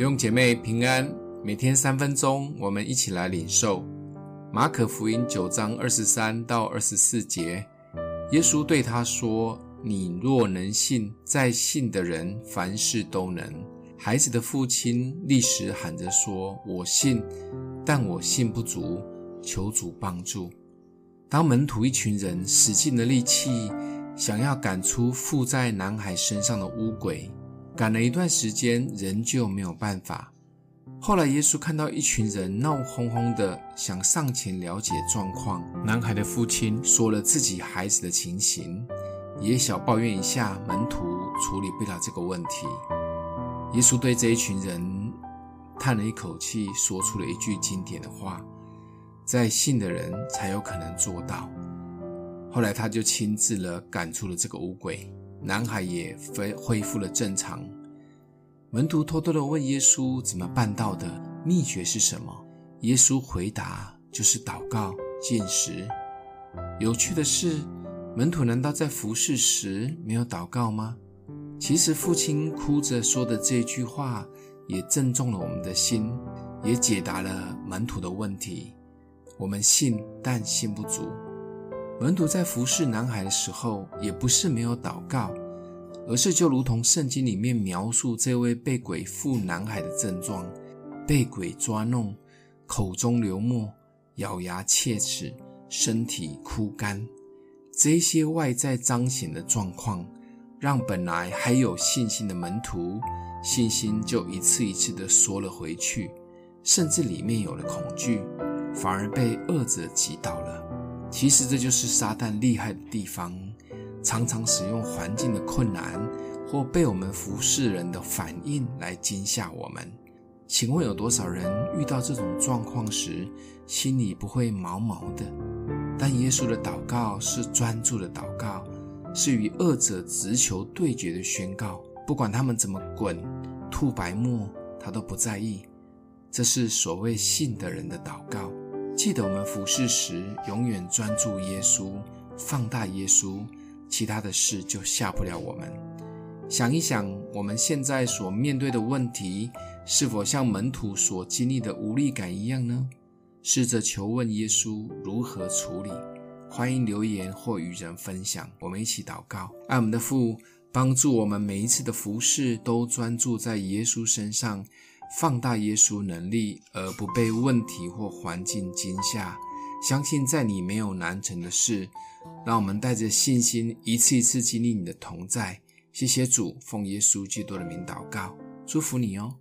弟兄姐妹平安，每天三分钟，我们一起来领受马可福音九章二十三到二十四节。耶稣对他说：“你若能信，在信的人凡事都能。”孩子的父亲立时喊着说：“我信，但我信不足，求主帮助。”当门徒一群人使尽了力气，想要赶出附在男孩身上的污鬼，赶了一段时间，仍旧没有办法。后来，耶稣看到一群人闹哄哄的，想上前了解状况。男孩的父亲说了自己孩子的情形，也想抱怨一下门徒处理不了这个问题。耶稣对这一群人叹了一口气，说出了一句经典的话。在信的人才有可能做到。后来他就亲自了赶出了这个乌鬼，男孩也恢恢复了正常。门徒偷偷的问耶稣怎么办到的，秘诀是什么？耶稣回答就是祷告、进食。有趣的是，门徒难道在服侍时没有祷告吗？其实父亲哭着说的这句话，也正中了我们的心，也解答了门徒的问题。我们信，但信不足。门徒在服侍男孩的时候，也不是没有祷告，而是就如同圣经里面描述这位被鬼附男孩的症状：被鬼抓弄，口中流沫，咬牙切齿，身体枯干。这些外在彰显的状况，让本来还有信心的门徒，信心就一次一次的缩了回去，甚至里面有了恐惧。反而被恶者击倒了。其实这就是撒旦厉害的地方，常常使用环境的困难或被我们服侍人的反应来惊吓我们。请问有多少人遇到这种状况时，心里不会毛毛的？但耶稣的祷告是专注的祷告，是与恶者直球对决的宣告。不管他们怎么滚、吐白沫，他都不在意。这是所谓信的人的祷告。记得我们服侍时，永远专注耶稣，放大耶稣，其他的事就吓不了我们。想一想，我们现在所面对的问题，是否像门徒所经历的无力感一样呢？试着求问耶稣如何处理。欢迎留言或与人分享，我们一起祷告。爱我们的父，帮助我们每一次的服侍都专注在耶稣身上。放大耶稣能力，而不被问题或环境惊吓。相信在你没有难成的事。让我们带着信心，一次一次经历你的同在。谢谢主，奉耶稣基督的名祷告，祝福你哦。